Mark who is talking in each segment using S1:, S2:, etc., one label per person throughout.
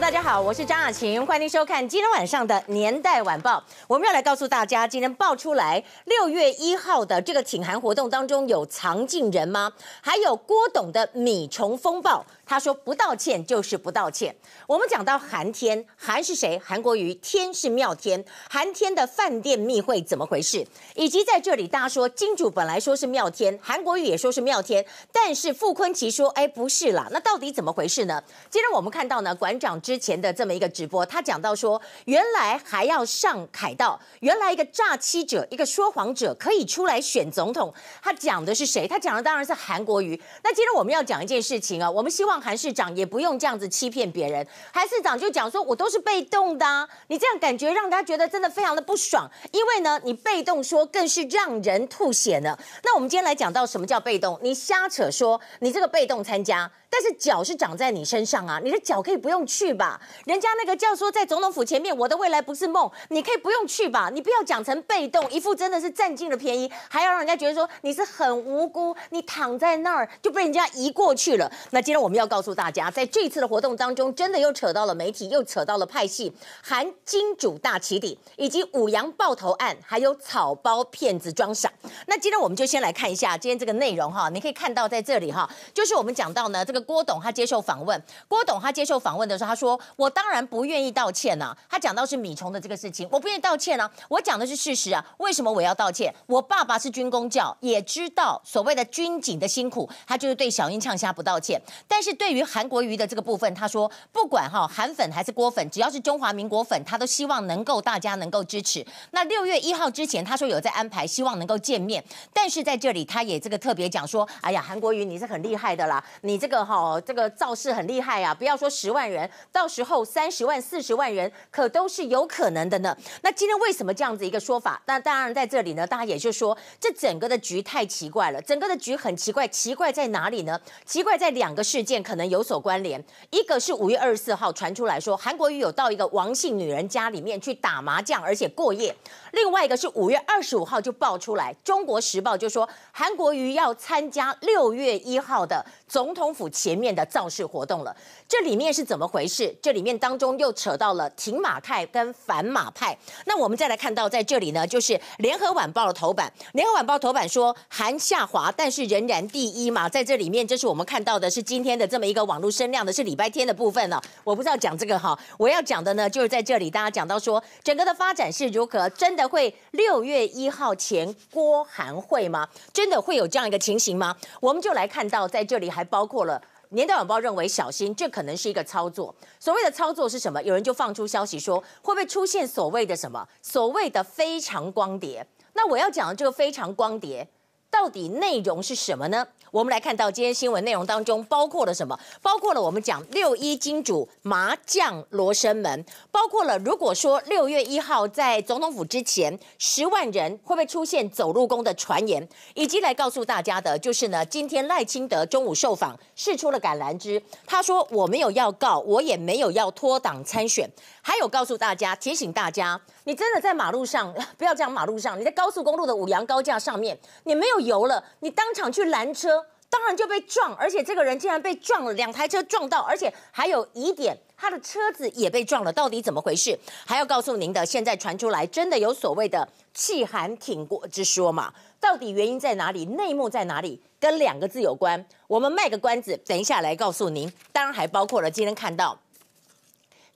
S1: 大家好，我是张雅琴，欢迎收看今天晚上的《年代晚报》。我们要来告诉大家，今天爆出来六月一号的这个挺韩活动当中有藏镜人吗？还有郭董的米虫风暴。他说不道歉就是不道歉。我们讲到韩天，韩是谁？韩国瑜，天是妙天。韩天的饭店密会怎么回事？以及在这里，大家说金主本来说是妙天，韩国瑜也说是妙天，但是傅崐萁说，哎，不是啦。那到底怎么回事呢？今天我们看到呢，馆长之前的这么一个直播，他讲到说，原来还要上凯道，原来一个诈欺者，一个说谎者可以出来选总统。他讲的是谁？他讲的当然是韩国瑜。那今天我们要讲一件事情啊，我们希望。韩市长也不用这样子欺骗别人，韩市长就讲说：“我都是被动的，你这样感觉让他觉得真的非常的不爽，因为呢，你被动说更是让人吐血呢。”那我们今天来讲到什么叫被动？你瞎扯说你这个被动参加。但是脚是长在你身上啊，你的脚可以不用去吧？人家那个叫说在总统府前面，我的未来不是梦，你可以不用去吧？你不要讲成被动，一副真的是占尽了便宜，还要让人家觉得说你是很无辜，你躺在那儿就被人家移过去了。那今天我们要告诉大家，在这次的活动当中，真的又扯到了媒体，又扯到了派系，含金主大起底，以及五羊爆头案，还有草包骗子装傻。那今天我们就先来看一下今天这个内容哈，你可以看到在这里哈，就是我们讲到呢这个。郭董他接受访问，郭董他接受访问的时候，他说：“我当然不愿意道歉呐、”他讲到是米虫的这个事情，我不愿意道歉啊。我讲的是事实啊。为什么我要道歉？我爸爸是军公教，也知道所谓的军警的辛苦，他就是对小英呛虾不道歉。但是对于韩国瑜的这个部分，他说不管哈韩粉还是郭粉，只要是中华民国粉，他都希望能够大家能够支持。那六月一号之前，他说有在安排，希望能够见面。但是在这里，他也这个特别讲说：“哎呀，韩国瑜你是很厉害的啦，你这个。”哦，这个造势很厉害啊！不要说十万人，到时候三十万、四十万人，可都是有可能的呢。那今天为什么这样子一个说法？那当然在这里呢，大家也就说，这整个的局太奇怪了，整个的局很奇怪，奇怪在哪里呢？奇怪在两个事件可能有所关联。一个是五月二十四号传出来说，韩国瑜有到一个王姓女人家里面去打麻将，而且过夜。另外一个是五月二十五号就爆出来，《中国时报》就说韩国瑜要参加六月一号的总统府前面的造势活动了。这里面是怎么回事？这里面当中又扯到了挺马派跟反马派。那我们再来看到在这里呢，就是《联合晚报》的头版，《联合晚报》头版说韩下滑，但是仍然第一嘛。在这里面，这是我们看到的是今天的这么一个网络声量的是礼拜天的部分了。我不知道讲这个哈，我要讲的呢就是在这里，大家讲到说整个的发展是如何，真的会六月一号前郭韩会吗？真的会有这样一个情形吗？我们就来看到在这里还包括了。年代晚报认为小心，这可能是一个操作。所谓的操作是什么？有人就放出消息说，会不会出现所谓的什么？所谓的非常光碟？那我要讲的这个非常光碟，到底内容是什么呢？我们来看到今天新闻内容当中包括了什么？包括了我们讲六一金主麻将罗生门，包括了如果说六月一号在总统府之前十万人会不会出现走路工的传言，以及来告诉大家的就是呢，今天赖清德中午受访释出了橄榄枝，他说我没有要告，我也没有要脱党参选，还有告诉大家提醒大家，你真的在马路上 不要讲马路上，你在高速公路的五羊高架上面，你没有油了，你当场去拦车。当然就被撞，而且这个人竟然被撞了，两台车撞到，而且还有疑点，他的车子也被撞了，到底怎么回事？还要告诉您的，现在传出来真的有所谓的气寒挺过之说嘛？到底原因在哪里？内幕在哪里？跟两个字有关，我们卖个关子，等一下来告诉您。当然还包括了今天看到。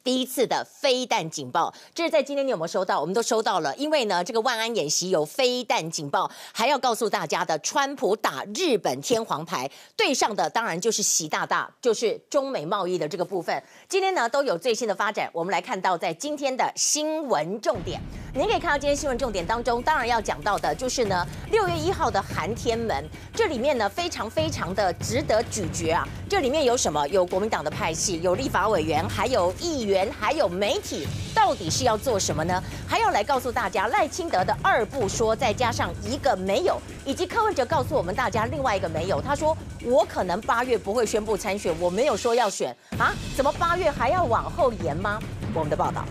S1: 第一次的飞弹警报，这是在今天你有没有收到？我们都收到了，因为呢，这个万安演习有飞弹警报，还要告诉大家的，川普打日本天皇牌，对上的当然就是习大大，就是中美贸易的这个部分。今天呢都有最新的发展，我们来看到在今天的新闻重点。您可以看到今天新闻重点当中，当然要讲到的就是呢，六月一号的韩天门，这里面呢非常非常的值得咀嚼啊。这里面有什么？有国民党的派系，有立法委员，还有议员，还有媒体，到底是要做什么呢？还要来告诉大家赖清德的二不说，再加上一个没有，以及柯文哲告诉我们大家另外一个没有。他说我可能八月不会宣布参选，我没有说要选啊？怎么八月还要往后延吗？我们的报道。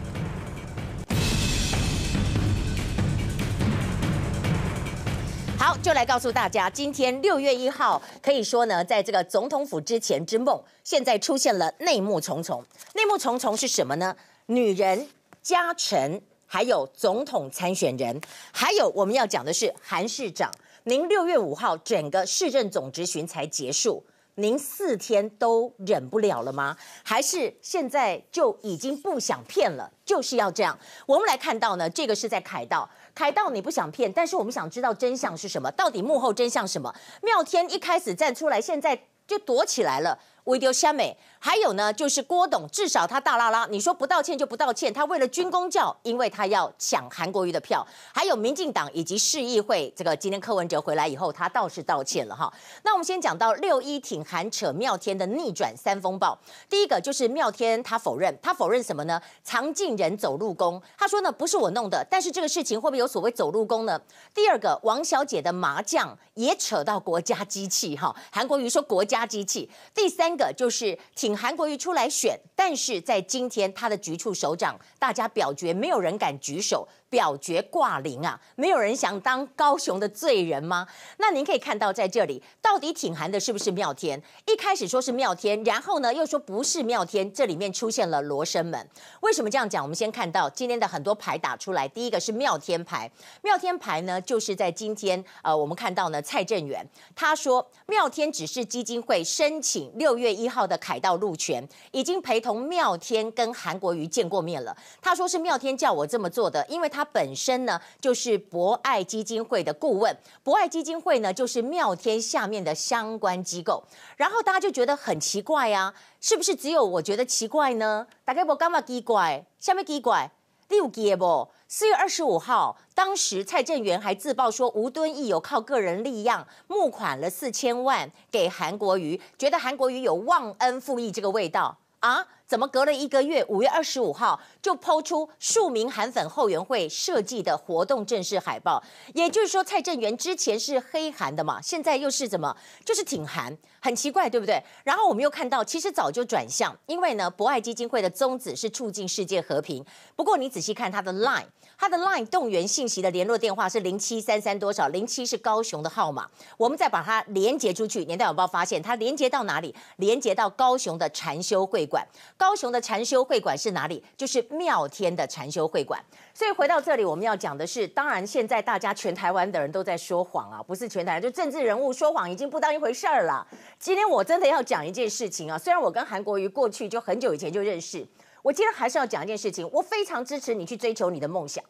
S1: 好，就来告诉大家，今天六月一号，可以说呢，在这个总统府之前之梦，现在出现了内幕重重。内幕重重是什么呢？女人、家臣，还有总统参选人，还有我们要讲的是韩市长。您六月五号整个市政总质询才结束，您四天都忍不了了吗？还是现在就已经不想骗了？就是要这样。我们来看到呢，这个是在凯道。凯到，你不想骗，但是我们想知道真相是什么？到底幕后真相什么？妙天一开始站出来，现在就躲起来了。为丢香美，还有呢，就是郭董，至少他大拉拉，你说不道歉就不道歉，他为了军功教，因为他要抢韩国瑜的票，还有民进党以及市议会，这个今天柯文哲回来以后，他倒是道歉了哈。那我们先讲到六一挺韩扯妙天的逆转三风暴，第一个就是妙天他否认，他否认什么呢？藏进人走路工，他说呢不是我弄的，但是这个事情会不会有所谓走路工呢？第二个王小姐的麻将也扯到国家机器哈，韩国瑜说国家机器，第三。个就是请韩国瑜出来选，但是在今天他的局处首长，大家表决，没有人敢举手。表决挂零啊！没有人想当高雄的罪人吗？那您可以看到，在这里到底挺韩的是不是妙天？一开始说是妙天，然后呢又说不是妙天，这里面出现了罗生门。为什么这样讲？我们先看到今天的很多牌打出来，第一个是妙天牌。妙天牌呢，就是在今天呃，我们看到呢蔡正元他说妙天只是基金会申请六月一号的凯道路权，已经陪同妙天跟韩国瑜见过面了。他说是妙天叫我这么做的，因为他。本身呢，就是博爱基金会的顾问，博爱基金会呢，就是妙天下面的相关机构。然后大家就觉得很奇怪啊，是不是只有我觉得奇怪呢？大家不干嘛奇怪？下面奇怪，六记不？四月二十五号，当时蔡正元还自曝说吴敦义有靠个人力量募款了四千万给韩国瑜，觉得韩国瑜有忘恩负义这个味道啊。怎么隔了一个月，五月二十五号就抛出数名韩粉后援会设计的活动正式海报？也就是说，蔡正元之前是黑韩的嘛，现在又是怎么，就是挺韩，很奇怪，对不对？然后我们又看到，其实早就转向，因为呢，博爱基金会的宗旨是促进世界和平。不过你仔细看它的 Line，他的 Line 动员信息的联络电话是零七三三多少？零七是高雄的号码。我们再把它连接出去，年代晚报发现它连接到哪里？连接到高雄的禅修会馆。高雄的禅修会馆是哪里？就是妙天的禅修会馆。所以回到这里，我们要讲的是，当然现在大家全台湾的人都在说谎啊，不是全台，就政治人物说谎已经不当一回事儿了。今天我真的要讲一件事情啊，虽然我跟韩国瑜过去就很久以前就认识，我今天还是要讲一件事情。我非常支持你去追求你的梦想，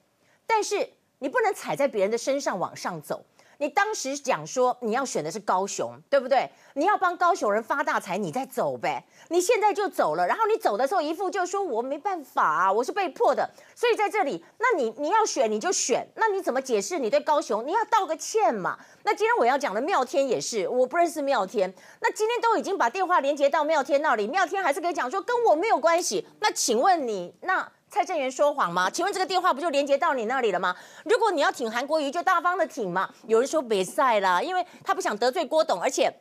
S1: 但是你不能踩在别人的身上往上走。你当时讲说你要选的是高雄，对不对？你要帮高雄人发大财，你再走呗。你现在就走了，然后你走的时候一副就说我没办法，我是被迫的。所以在这里，那你你要选你就选，那你怎么解释你对高雄？你要道个歉嘛。那今天我要讲的妙天也是，我不认识妙天。那今天都已经把电话连接到妙天那里，妙天还是可以讲说跟我没有关系。那请问你那？蔡正元说谎吗？请问这个电话不就连接到你那里了吗？如果你要挺韩国瑜，就大方的挺嘛。有人说别赛啦，因为他不想得罪郭董，而且。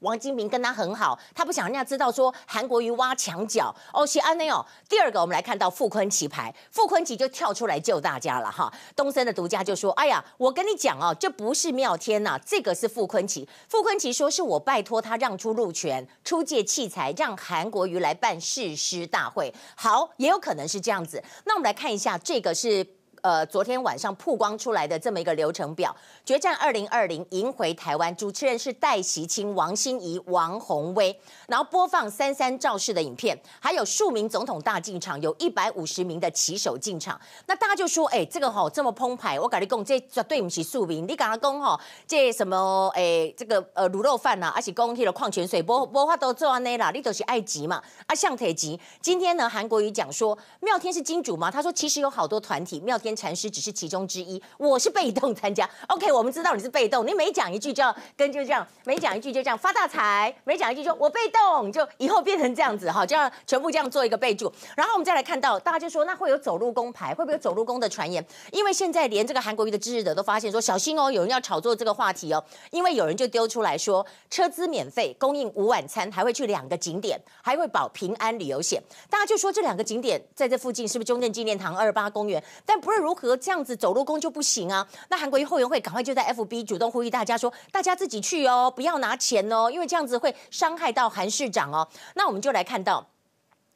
S1: 王金平跟他很好，他不想人家知道说韩国瑜挖墙脚哦，是安内哦。第二个，我们来看到傅坤棋牌，傅坤棋就跳出来救大家了哈。东森的独家就说：“哎呀，我跟你讲哦，这不是妙天呐，这个是傅坤棋。傅坤棋说是我拜托他让出路权、出借器材，让韩国瑜来办誓师大会。好，也有可能是这样子。那我们来看一下，这个是。”呃，昨天晚上曝光出来的这么一个流程表，决战二零二零赢回台湾，主持人是戴锡清、王心怡、王鸿威，然后播放三三肇事的影片，还有数名总统大进场，有一百五十名的旗手进场。那大家就说，哎，这个吼这么澎湃，我跟你讲，这绝对不是庶民。你跟他讲吼，这什么哎，这个呃卤肉饭呐、啊，还是讲那个矿泉水，无无法都做安内啦，你都是爱急嘛，啊像铁急。今天呢，韩国瑜讲说，妙天是金主吗？他说，其实有好多团体，妙天。禅师只是其中之一，我是被动参加。OK，我们知道你是被动，你每讲一句就要跟就这样，每讲一句就这样发大财，每讲一句说我被动，就以后变成这样子哈，就要全部这样做一个备注。然后我们再来看到，大家就说那会有走路工牌，会不会有走路工的传言？因为现在连这个韩国瑜的支持者都发现说小心哦，有人要炒作这个话题哦，因为有人就丢出来说车资免费，供应午晚餐，还会去两个景点，还会保平安旅游险。大家就说这两个景点在这附近是不是中正纪念堂、二八公园？但不是。如何这样子走路工就不行啊？那韩国瑜后援会赶快就在 FB 主动呼吁大家说，大家自己去哦，不要拿钱哦，因为这样子会伤害到韩市长哦。那我们就来看到。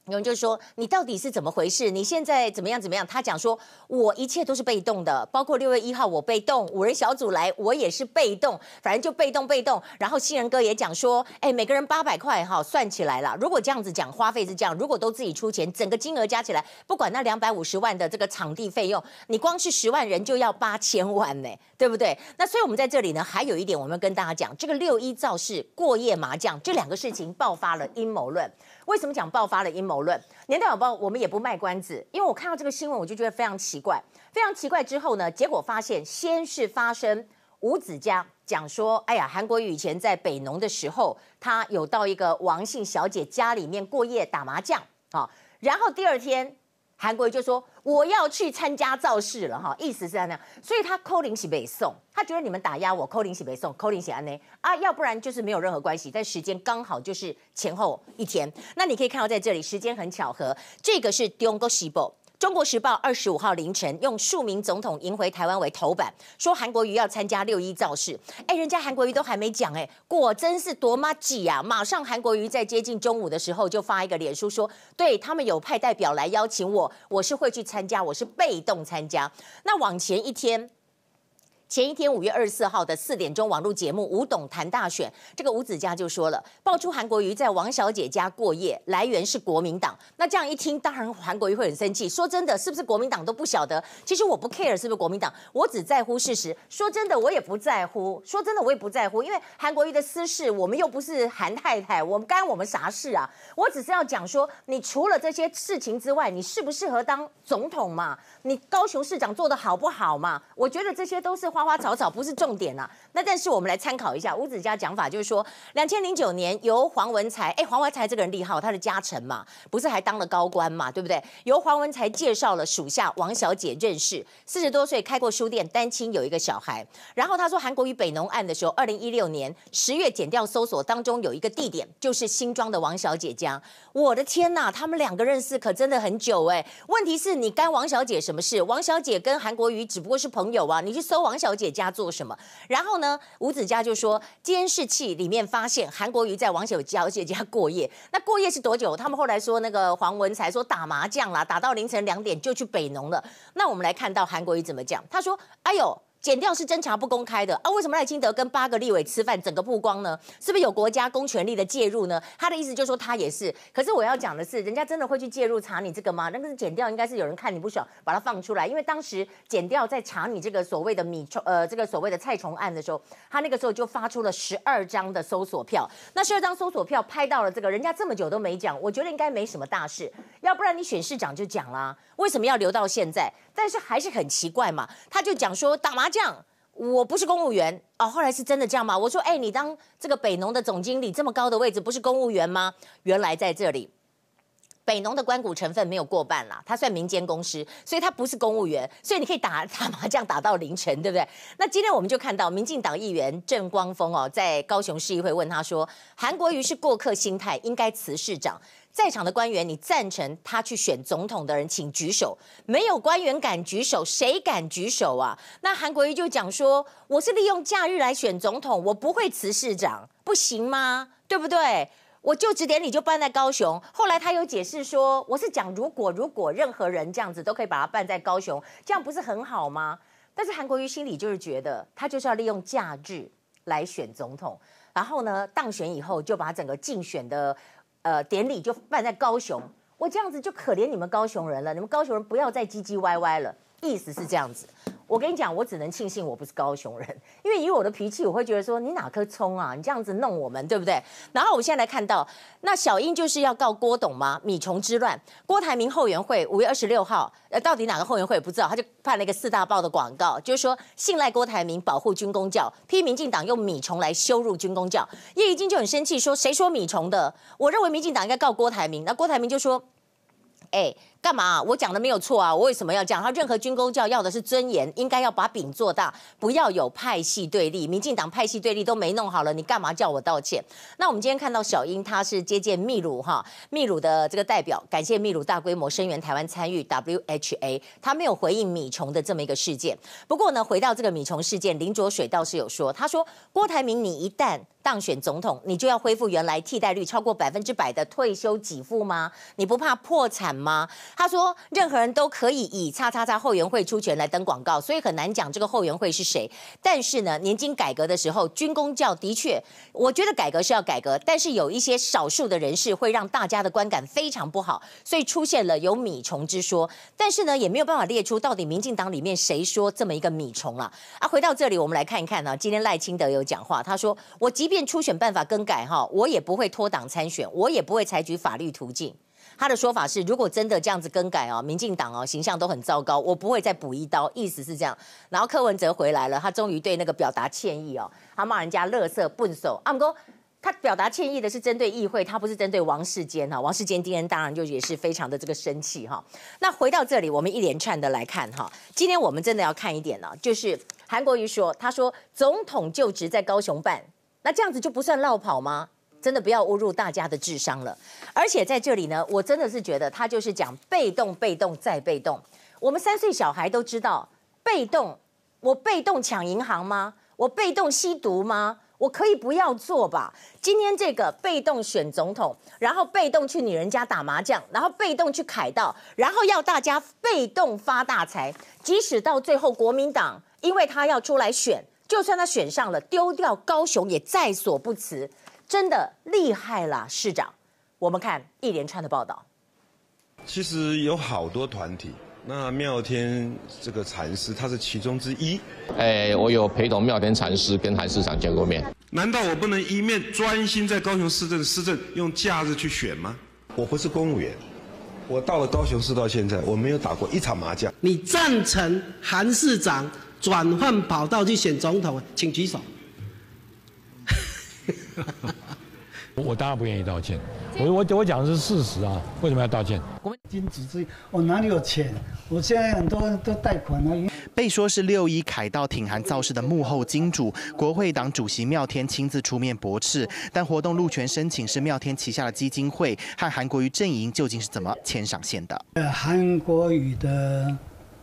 S1: 有人就说：“你到底是怎么回事？你现在怎么样怎么样？”他讲说：“我一切都是被动的，包括六月一号我被动，五人小组来我也是被动，反正就被动被动。”然后新人哥也讲说：“哎，每个人八百块哈，算起来了，如果这样子讲花费是这样，如果都自己出钱，整个金额加起来，不管那两百五十万的这个场地费用，你光是十万人就要八千万呢，对不对？那所以我们在这里呢，还有一点我们要跟大家讲，这个六一造势过夜麻将这两个事情爆发了阴谋论。”为什么讲爆发了阴谋论？年代有报我们也不卖关子，因为我看到这个新闻，我就觉得非常奇怪，非常奇怪。之后呢，结果发现先是发生吴子嘉讲说：“哎呀，韩国瑜以前在北农的时候，他有到一个王姓小姐家里面过夜打麻将啊。”然后第二天。韩国瑜就说我要去参加造势了哈，意思是这样，所以他扣零是北送，他觉得你们打压我，扣零喜北送，扣零是安内啊，要不然就是没有任何关系，但时间刚好就是前后一天，那你可以看到在这里时间很巧合，这个是中国时报。中国时报二十五号凌晨用“数名总统迎回台湾”为头版，说韩国瑜要参加六一造势。哎，人家韩国瑜都还没讲，哎，果真是多么挤啊！马上韩国瑜在接近中午的时候就发一个脸书说，对他们有派代表来邀请我，我是会去参加，我是被动参加。那往前一天。前一天五月二十四号的四点钟网络节目《吴董谈大选》，这个吴子嘉就说了，爆出韩国瑜在王小姐家过夜，来源是国民党。那这样一听，当然韩国瑜会很生气。说真的，是不是国民党都不晓得？其实我不 care 是不是国民党，我只在乎事实。说真的，我也不在乎。说真的，我也不在乎，因为韩国瑜的私事，我们又不是韩太太，我们干我们啥事啊？我只是要讲说，你除了这些事情之外，你适不适合当总统嘛？你高雄市长做的好不好嘛？我觉得这些都是。花花草草不是重点啊，那但是我们来参考一下吴子嘉讲法，就是说，两千零九年由黄文才，哎，黄文才这个人厉害，他的家臣嘛，不是还当了高官嘛，对不对？由黄文才介绍了属下王小姐认识，四十多岁，开过书店，单亲，有一个小孩。然后他说，韩国瑜北农案的时候，二零一六年十月检调搜索当中有一个地点，就是新庄的王小姐家。我的天呐，他们两个认识可真的很久哎。问题是你干王小姐什么事？王小姐跟韩国瑜只不过是朋友啊，你去搜王小。小姐家做什么？然后呢，吴子嘉就说，监视器里面发现韩国瑜在王小姐家过夜。那过夜是多久？他们后来说，那个黄文才说打麻将啦，打到凌晨两点就去北农了。那我们来看到韩国瑜怎么讲？他说：“哎呦。”检调是侦查不公开的啊？为什么赖清德跟八个立委吃饭，整个曝光呢？是不是有国家公权力的介入呢？他的意思就是说他也是。可是我要讲的是，人家真的会去介入查你这个吗？那个是检调，应该是有人看你不爽，把它放出来。因为当时检调在查你这个所谓的米虫，呃，这个所谓的蔡虫案的时候，他那个时候就发出了十二张的搜索票。那十二张搜索票拍到了这个，人家这么久都没讲，我觉得应该没什么大事。要不然你选市长就讲啦，为什么要留到现在？但是还是很奇怪嘛，他就讲说打麻这样。我不是公务员哦，后来是真的这样吗？我说，哎，你当这个北农的总经理这么高的位置，不是公务员吗？原来在这里。北农的关股成分没有过半啦，他算民间公司，所以他不是公务员，所以你可以打 打麻将打到凌晨，对不对？那今天我们就看到民进党议员郑光峰哦，在高雄市议会问他说，韩国瑜是过客心态，应该辞市长。在场的官员，你赞成他去选总统的人，请举手。没有官员敢举手，谁敢举手啊？那韩国瑜就讲说，我是利用假日来选总统，我不会辞市长，不行吗？对不对？我就职典礼就办在高雄，后来他有解释说，我是讲如果如果任何人这样子都可以把它办在高雄，这样不是很好吗？但是韩国瑜心里就是觉得，他就是要利用假日来选总统，然后呢，当选以后就把整个竞选的呃典礼就办在高雄，我这样子就可怜你们高雄人了，你们高雄人不要再唧唧歪歪了，意思是这样子。我跟你讲，我只能庆幸我不是高雄人，因为以我的脾气，我会觉得说你哪颗葱啊，你这样子弄我们，对不对？然后我现在来看到，那小英就是要告郭董吗？米虫之乱，郭台铭后援会五月二十六号，呃，到底哪个后援会也不知道，他就判了一个四大报的广告，就是说信赖郭台铭保护军公教，批民进党用米虫来羞辱军公教。叶宜津就很生气说，谁说米虫的？我认为民进党应该告郭台铭。那郭台铭就说。哎，干嘛、我讲的没有错啊，我为什么要讲？他任何军公教要的是尊严，应该要把饼做大，不要有派系对立。民进党派系对立都没弄好了，你干嘛叫我道歉？那我们今天看到小英，她是接见秘鲁哈，秘鲁的这个代表，感谢秘鲁大规模声援台湾参与 WHA，他没有回应米虫的这么一个事件。不过呢，回到这个米虫事件，林卓水倒是有说，他说郭台铭，你一旦当选总统，你就要恢复原来替代率超过百分之百的退休给付吗？你不怕破产吗？他说，任何人都可以以叉叉叉后援会出钱来登广告，所以很难讲这个后援会是谁。但是呢，年金改革的时候，军公教的确，我觉得改革是要改革，但是有一些少数的人士会让大家的观感非常不好，所以出现了有米虫之说。但是呢，也没有办法列出到底民进党里面谁说这么一个米虫了啊。回到这里，我们来看一看呢，今天赖清德有讲话，他说，我即便初选办法更改哈，我也不会脱党参选，我也不会采取法律途径。他的说法是，如果真的这样子更改哦，民进党哦形象都很糟糕，我不会再补一刀，意思是这样。然后柯文哲回来了，他终于对那个表达歉意哦，他骂人家垃圾笨手。阿姆哥，他表达歉意的是针对议会，他不是针对王世坚哈。王世坚今天当然就也是非常的这个生气哈。那回到这里，我们一连串的来看哈，今天我们真的要看一点呢，就是韩国瑜说，他说总统就职在高雄办。那这样子就不算落跑吗？真的不要侮辱大家的智商了。而且在这里呢，我真的是觉得他就是讲被动、被动再被动。我们三岁小孩都知道，被动，我被动抢银行吗？我被动吸毒吗？我可以不要做吧？今天这个被动选总统，然后被动去女人家打麻将，然后被动去凯道，然后要大家被动发大财。即使到最后国民党，因为他要出来选。就算他选上了，丢掉高雄也在所不辞，真的厉害了，市长。我们看一连串的报道。
S2: 其实有好多团体，那妙天这个禅师他是其中之一。
S3: 哎，我有陪同妙天禅师跟韩市长见过面。
S2: 难道我不能一面专心在高雄市政施政，用假日去选吗？我不是公务员，我到了高雄市到现在，我没有打过一场麻将。
S4: 你赞成韩市长？转换跑道去选总统，请举手。
S5: 我当然不愿意道歉。我我我讲的是事实啊，为什么要道歉？
S6: 我们金子之我哪里有钱？我现在很多人都贷款了。
S7: 被说是六一凯道挺韩造势的幕后金主，国会党主席妙天亲自出面驳斥。但活动路权申请是妙天旗下的基金会和韩国瑜阵营究竟是怎么牵上线的？
S6: 呃，韩国瑜的。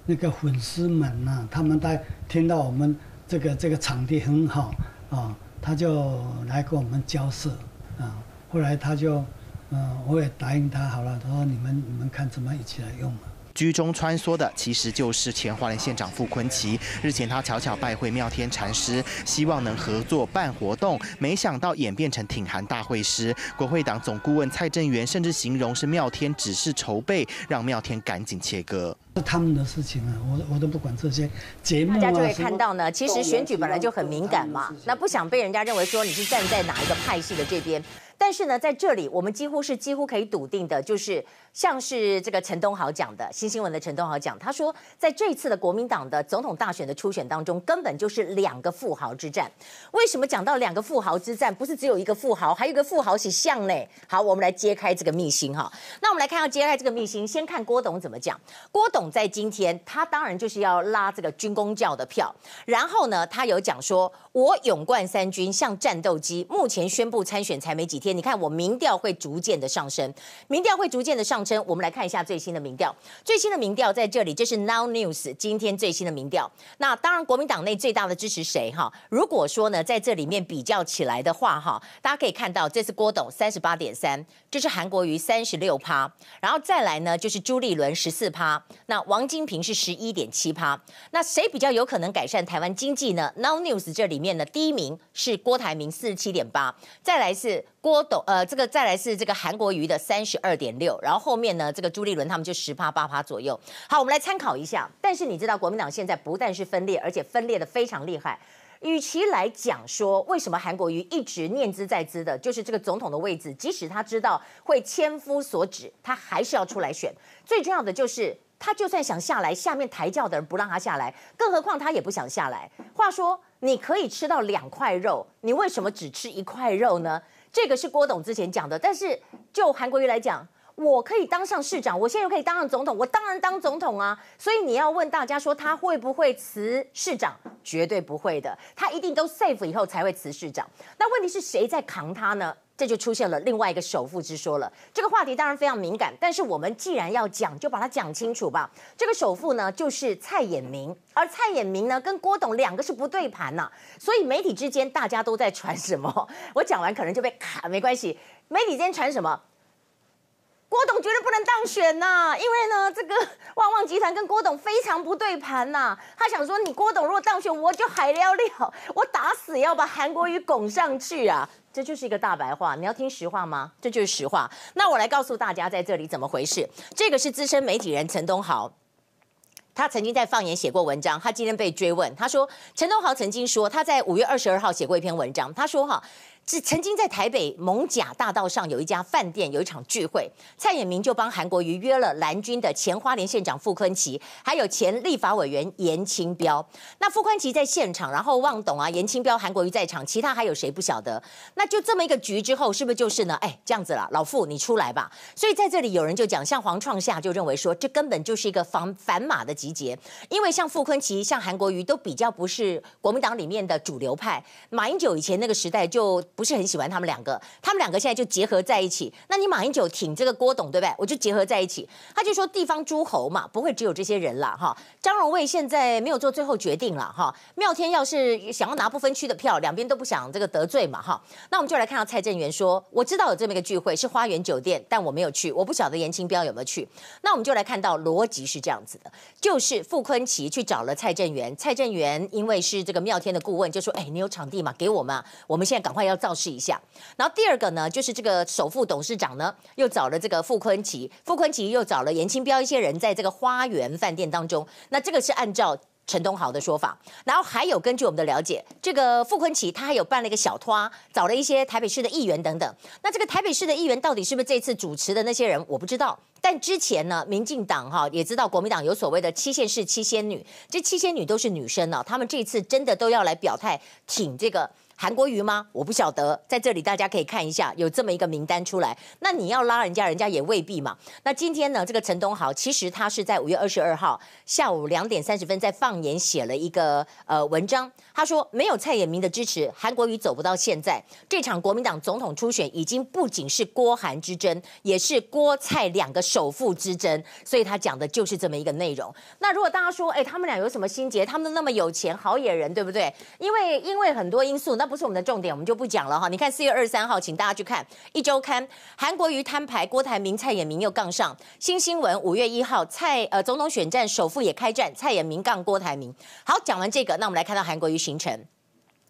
S6: 那个粉丝们呐、啊，他们在听到我们这个这个场地很好啊，他就来跟我们交涉啊。后来他就，嗯、我也答应他好了，他说你们你们看怎么一起来用。
S7: 居中穿梭的其实就是前花莲县长傅崐萁。日前他巧巧拜会妙天禅师，希望能合作办活动，没想到演变成挺韩大会师。国会党总顾问蔡正元甚至形容是妙天只是筹备，让妙天赶紧切割。
S6: 是他们的事情啊，我我都不管这些节目。
S1: 大家就会看到呢，其实选举本来就很敏感嘛，那不想被人家认为说你是站在哪一个派系的这边。但是呢，在这里我们几乎是几乎可以笃定的，就是像是这个陈东豪讲的，新新闻的陈东豪讲，他说在这次的国民党的总统大选的初选当中，根本就是两个富豪之战。为什么讲到两个富豪之战，不是只有一个富豪，还有一个富豪是像呢？好，我们来揭开这个秘辛哈。那我们来看要揭开这个秘辛，先看郭董怎么讲。郭董在今天，他当然就是要拉这个军工教的票，然后呢，他有讲说，我勇冠三军像战斗机，目前宣布参选才没几。天，你看我民调会逐渐的上升，民调会逐渐的上称。我们来看一下最新的民调，最新的民调在这里，这是 Now News 今天最新的民调。那当然，国民党内最大的支持谁？哈，如果说呢，在这里面比较起来的话，哈，大家可以看到，这是郭董三十八点三，这是韩国瑜三十六趴，然后再来呢，就是朱立伦十四趴，那王金平是十一点七趴。那谁比较有可能改善台湾经济呢？Now News 这里面呢，第一名是郭台铭四十七点八，再来是。郭董，呃，这个再来是这个韩国瑜的三十二点六，然后后面呢，这个朱立伦他们就十趴八趴左右。好，我们来参考一下。但是你知道，国民党现在不但是分裂，而且分裂得非常厉害。与其来讲说为什么韩国瑜一直念兹在兹的，就是这个总统的位置，即使他知道会千夫所指，他还是要出来选。最重要的就是，他就算想下来，下面抬轿的人不让他下来，更何况他也不想下来。话说，你可以吃到两块肉，你为什么只吃一块肉呢？这个是郭董之前讲的，但是就韩国瑜来讲，我可以当上市长，我现在又可以当上总统，我当然当总统啊。所以你要问大家说他会不会辞市长？绝对不会的，他一定都 safe 以后才会辞市长。那问题是谁在扛他呢？这就出现了另外一个首富之说了。这个话题当然非常敏感，但是我们既然要讲，就把它讲清楚吧。这个首富呢，就是蔡衍明，而蔡衍明呢，跟郭董两个是不对盘呐，所以媒体之间大家都在传什么？我讲完可能就被卡，没关系。媒体之间传什么？郭董绝对不能当选呐，因为呢，这个旺旺集团跟郭董非常不对盘呐。他想说，你郭董如果当选，我就海了了，我打死也要把韩国瑜拱上去啊！这就是一个大白话，你要听实话吗？这就是实话。那我来告诉大家，在这里怎么回事？这个是资深媒体人陈东豪，他曾经在放言写过文章，他今天被追问，他说陈东豪曾经说他在五月二十二号写过一篇文章，他说哈。是曾经在台北蒙甲大道上有一家饭店有一场聚会，蔡衍明就帮韩国瑜约了蓝军的前花莲县长傅昆萁，还有前立法委员严清标。那傅崐萁在现场，然后望董啊、严清标、韩国瑜在场，其他还有谁不晓得？那就这么一个局之后，是不是就是呢？哎，这样子了，老傅你出来吧。所以在这里有人就讲，像黄创夏就认为说，这根本就是一个反反马的集结，因为像傅昆萁、像韩国瑜都比较不是国民党里面的主流派，马英九以前那个时代就。不是很喜欢他们两个，他们两个现在就结合在一起。那你马英九挺这个郭董，对不对？我就结合在一起。他就说地方诸侯嘛，不会只有这些人了哈。张荣卫现在没有做最后决定了哈。妙天要是想要拿不分区的票，两边都不想这个得罪嘛哈。那我们就来看到蔡正元说，我知道有这么一个聚会是花园酒店，但我没有去，我不晓得颜清标有没有去。那我们就来看到逻辑是这样子的，就是傅崐萁去找了蔡正元，蔡正元因为是这个妙天的顾问，就说哎，你有场地嘛，给我们，我们现在赶快要。造势一下，然后第二个呢，就是这个首富董事长呢，又找了这个傅崐萁，傅崐萁又找了严清标一些人，在这个花园饭店当中，那这个是按照陈东豪的说法，然后还有根据我们的了解，这个傅崐萁他还有办了一个小托，找了一些台北市的议员等等，那这个台北市的议员到底是不是这次主持的那些人，我不知道，但之前呢，民进党哈也知道国民党有所谓的七县市七仙女，这七仙女都是女生呢，他们这次真的都要来表态挺这个。韩国瑜吗？我不晓得，在这里大家可以看一下，有这么一个名单出来。那你要拉人家，人家也未必嘛。那今天呢，这个陈东豪其实他是在五月二十二号下午两点三十分在放言写了一个呃文章，他说没有蔡衍明的支持，韩国瑜走不到现在。这场国民党总统初选已经不仅是郭韩之争，也是郭蔡两个首富之争。所以他讲的就是这么一个内容。那如果大家说，哎，他们俩有什么心结？他们都那么有钱，好野人，对不对？因为因为很多因素，那。那不是我们的重点，我们就不讲了哈。你看四月二十三号，请大家去看《一周刊》，韩国瑜摊牌，郭台铭、蔡衍明又杠上。新新闻五月一号，蔡呃总统选战首富也开战，蔡衍明杠郭台铭。好，讲完这个，那我们来看到韩国瑜行程。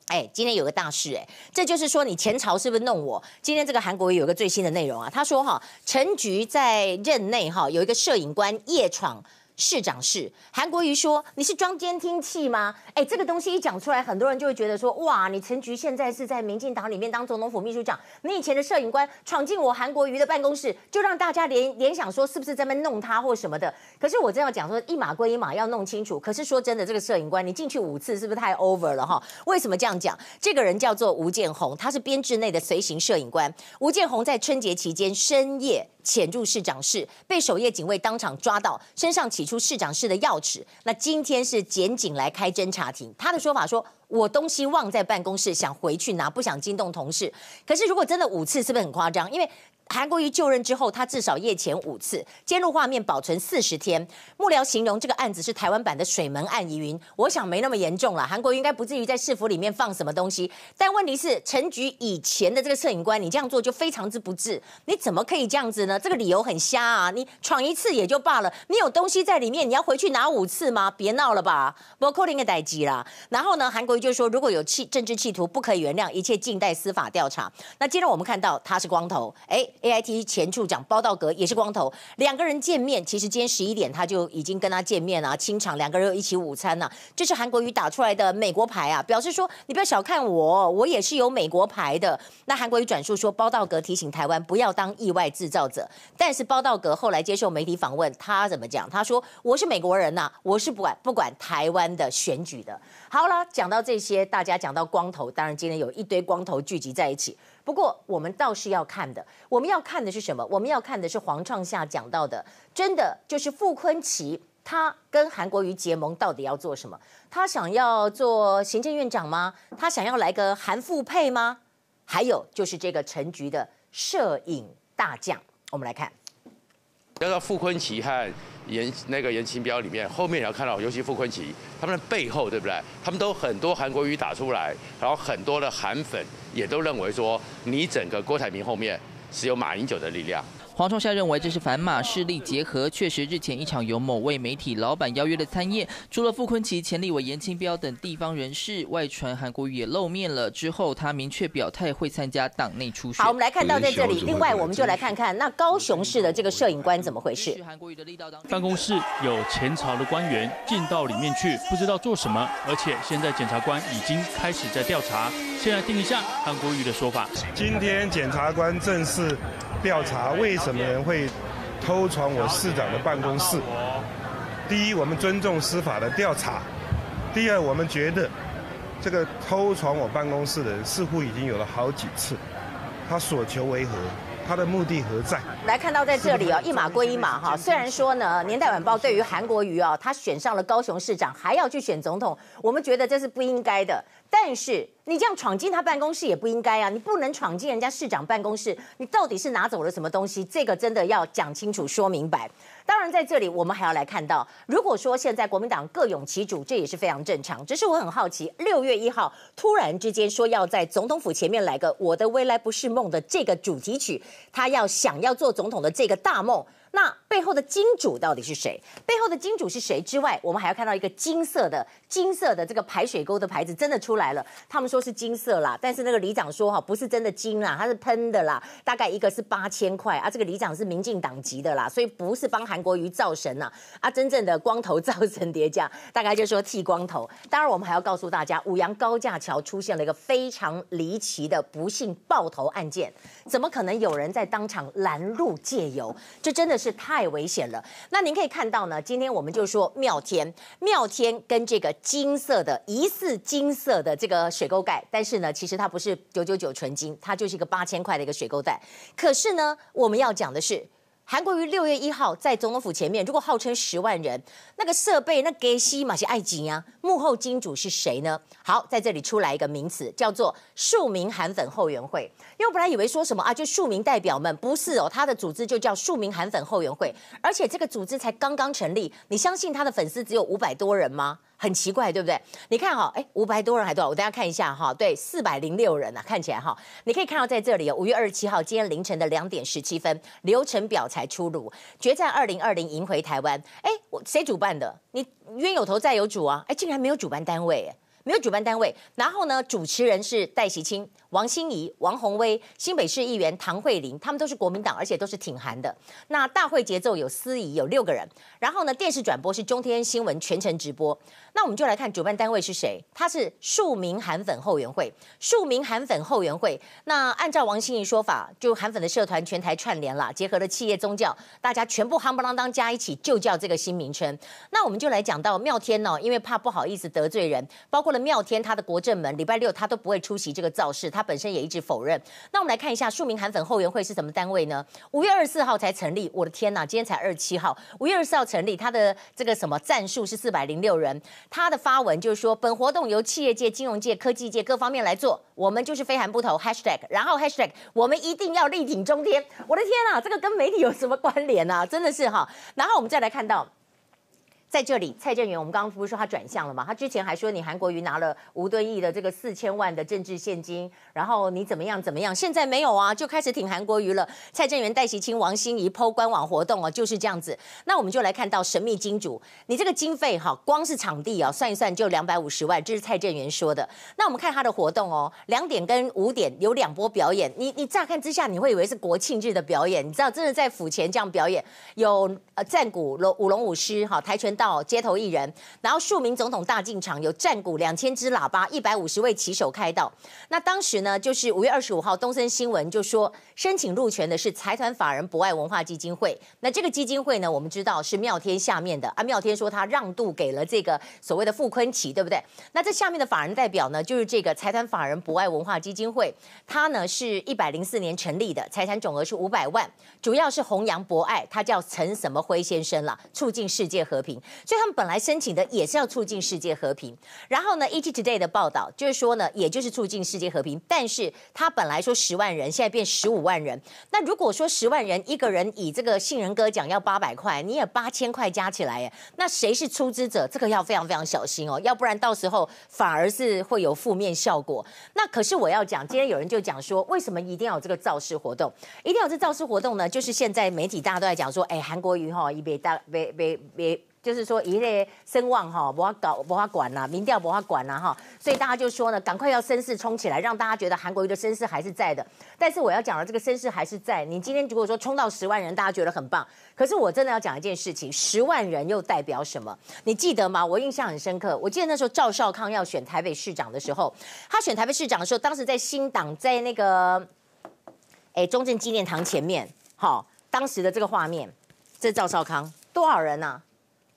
S1: 哎，今天有个大事哎，这就是说你前朝是不是弄我？今天这个韩国瑜有个最新的内容啊，他说哈，陈局在任内哈有一个摄影官夜闯。市长室，韩国瑜说：“你是装监听器吗？”哎，这个东西一讲出来，很多人就会觉得说：“哇，你陈菊现在是在民进党里面当总统府秘书长，你以前的摄影官闯进我韩国瑜的办公室，就让大家联联想说是不是在那弄他或什么的？”可是我真要讲说，一码归一码，要弄清楚。可是说真的，这个摄影官你进去五次，是不是太 over 了哈？为什么这样讲？这个人叫做吴建宏，他是编制内的随行摄影官。吴建宏在春节期间深夜。潜入市长室，被守夜警卫当场抓到，身上起出市长室的钥匙。那今天是检警来开侦查庭，他的说法说，我东西忘在办公室，想回去拿，不想惊动同事。可是如果真的五次，是不是很夸张？因为韩国瑜就任之后，他至少夜潜五次，监录画面保存四十天。幕僚形容这个案子是台湾版的水门案疑云，我想没那么严重了。韩国瑜应该不至于在市府里面放什么东西。但问题是，陈菊以前的这个摄影官，你这样做就非常之不智。你怎么可以这样子呢？这个理由很瞎啊！你闯一次也就罢了，你有东西在里面，你要回去拿五次吗？别闹了吧，不扣零个代机啦。然后呢，韩国瑜就说，如果有企政治企图，不可以原谅，一切静待司法调查。那接着我们看到他是光头，哎。A I T 前处长包道格也是光头，两个人见面，其实今天十一点他就已经跟他见面了，清场，两个人又一起午餐了。这是韩国瑜打出来的美国牌啊，表示说你不要小看我，我也是有美国牌的。那韩国瑜转述说，包道格提醒台湾不要当意外制造者，但是包道格后来接受媒体访问，他怎么讲？他说我是美国人呐、我是不管不管台湾的选举的。好了，讲到这些，大家讲到光头，当然今天有一堆光头聚集在一起。不过我们倒是要看的，我们要看的是什么？我们要看的是黄创夏讲到的，真的就是傅崐萁他跟韩国瑜结盟到底要做什么？他想要做行政院长吗？他想要来个韩傅配吗？还有就是这个陈菊的摄影大将，我们来看。
S8: 要到傅崐萁和言那个颜清标里面，后面你要看到，尤其傅崐萁他们的背后，对不对？他们都很多韩国语打出来，然后很多的韩粉也都认为说，你整个郭台铭后面是有马英九的力量。
S9: 黄创夏认为这是反马势力结合，确实日前一场由某位媒体老板邀约的餐宴，除了傅坤奇、钱立伟、严清标等地方人士，外传韩国瑜也露面了。之后他明确表态会参加党内初选。
S1: 好，我们来看到在这里。另外，我们就来看看那高雄市的这个摄影官怎么回事。韩国瑜的力道当
S10: 办公室有前朝的官员进到里面去，不知道做什么，而且现在检察官已经开始在调查。先来听一下韩国瑜的说法。
S2: 今天检察官正式。调查为什么人会偷闯我市长的办公室？第一，我们尊重司法的调查；第二，我们觉得这个偷闯我办公室的人似乎已经有了好几次，他所求为何？他的目的何在？
S1: 来看到在这里哦，一码归一码哈。虽然说呢，《年代晚报》对于韩国瑜哦，他选上了高雄市长，还要去选总统，我们觉得这是不应该的。但是你这样闯进他办公室也不应该啊！你不能闯进人家市长办公室，你到底是拿走了什么东西？这个真的要讲清楚、说明白。当然，在这里我们还要来看到，如果说现在国民党各拥其主，这也是非常正常。只是我很好奇，六月一号突然之间说要在总统府前面来个《我的未来不是梦》的这个主题曲，他要想要做总统的这个大梦。那背后的金主到底是谁？背后的金主是谁之外，我们还要看到一个金色的金色的这个排水沟的牌子真的出来了。他们说是金色啦，但是那个里长说哈，不是真的金啦，它是喷的啦。大概一个是八千块啊，这个里长是民进党籍的啦，所以不是帮韩国瑜造神呐啊，真正的光头造神叠加，大概就是说剃光头。当然，我们还要告诉大家，五羊高架桥出现了一个非常离奇的不幸爆头案件，怎么可能有人在当场拦路借油？这真的是。是太危险了。那您可以看到呢，今天我们就说妙天，妙天跟这个金色的疑似金色的这个水沟盖，但是呢，其实它不是九九九纯金，它就是一个八千块的一个水沟盖。可是呢，我们要讲的是。韩国瑜六月一号在总统府前面，如果号称十万人，那个设备那给西马是爱金啊，幕后金主是谁呢？好，在这里出来一个名词，叫做庶民韩粉后援会。因为我本来以为说什么啊，就庶民代表们，不是哦，他的组织就叫庶民韩粉后援会，而且这个组织才刚刚成立，你相信他的粉丝只有五百多人吗？很奇怪，对不对？你看哈，哎，五百多人还多少？我等下看一下哈，对，四百零六人啊，看起来哈，你可以看到在这里哦，五月二十七号今天凌晨的两点十七分，流程表才出炉，决战二零二零赢回台湾。哎，我谁主办的？你冤有头债有主啊！哎，竟然没有主办单位，没有主办单位。然后呢，主持人是戴锡清。王心怡、王鸿威、新北市议员唐慧玲，他们都是国民党，而且都是挺韩的。那大会节奏有司仪，有六个人。然后呢，电视转播是中天新闻全程直播。那我们就来看主办单位是谁？他是庶民韩粉后援会。庶民韩粉后援会。那按照王心怡说法，就韩粉的社团全台串联了，结合了企业、宗教，大家全部夯不啷当加一起，就叫这个新名称。那我们就来讲到妙天哦，因为怕不好意思得罪人，包括了妙天他的国政门，礼拜六他都不会出席这个造势，他。本身也一直否认。那我们来看一下庶民韩粉后援会是什么单位呢？五月二十四号才成立，我的天呐，今天才二十七号。五月二十四号成立，他的这个什么战术是四百零六人。他的发文就是说，本活动由企业界、金融界、科技界各方面来做，我们就是非韩不投 #，hashtag，然后 hashtag，我们一定要力挺中天。我的天呐，这个跟媒体有什么关联啊？真的是哈。然后我们再来看到。在这里，蔡正元，我们刚刚不是说他转向了吗？他之前还说你韩国瑜拿了吴敦义的这个四千万的政治现金，然后你怎么样怎么样？现在没有啊，就开始挺韩国瑜了。蔡正元、戴锡清、王心怡 PO 官网活动哦，就是这样子。那我们就来看到神秘金主，你这个经费哈，光是场地啊，算一算就两百五十万，这是蔡正元说的。那我们看他的活动哦，两点跟五点有两波表演，你你乍看之下你会以为是国庆日的表演，你知道真的在府前这样表演，有呃战鼓龙舞龙舞狮哈，跆拳道。道、街头艺人，然后数名总统大进场，有战鼓两千支喇叭，一百五十位骑手开道。那当时呢，就是五月二十五号，东森新闻就说申请入权的是财团法人博爱文化基金会。那这个基金会呢，我们知道是妙天下面的啊。妙天说他让渡给了这个所谓的傅崐萁，对不对？那这下面的法人代表呢，就是这个财团法人博爱文化基金会，他呢是一百零四年成立的，财产总额是五百万，主要是弘扬博爱。他叫陈什么辉先生了，促进世界和平。所以他们本来申请的也是要促进世界和平。然后呢，ET Today 的报道就是说呢，也就是促进世界和平，但是他本来说十万人，现在变十五万人。那如果说十万人一个人以这个杏仁哥奖要八百块，你也八千块加起来耶，那谁是出资者？这个要非常非常小心哦，要不然到时候反而是会有负面效果。那可是我要讲，今天有人就讲说，为什么一定要有这个造势活动？一定要有这造势活动呢？就是现在媒体大家都在讲说，哎，韩国瑜哈，一别大别别别。就是说一类声望哈，不要搞，不要管呐，民调不要管呐哈，所以大家就说呢，赶快要声势冲起来，让大家觉得韩国瑜的声势还是在的。但是我要讲的这个声势还是在。你今天如果说冲到十万人，大家觉得很棒，可是我真的要讲一件事情，十万人又代表什么？你记得吗？我印象很深刻，我记得那时候赵少康要选台北市长的时候，他选台北市长的时候，当时在新党在那个哎中正纪念堂前面，好，当时的这个画面，这是赵少康，多少人呢？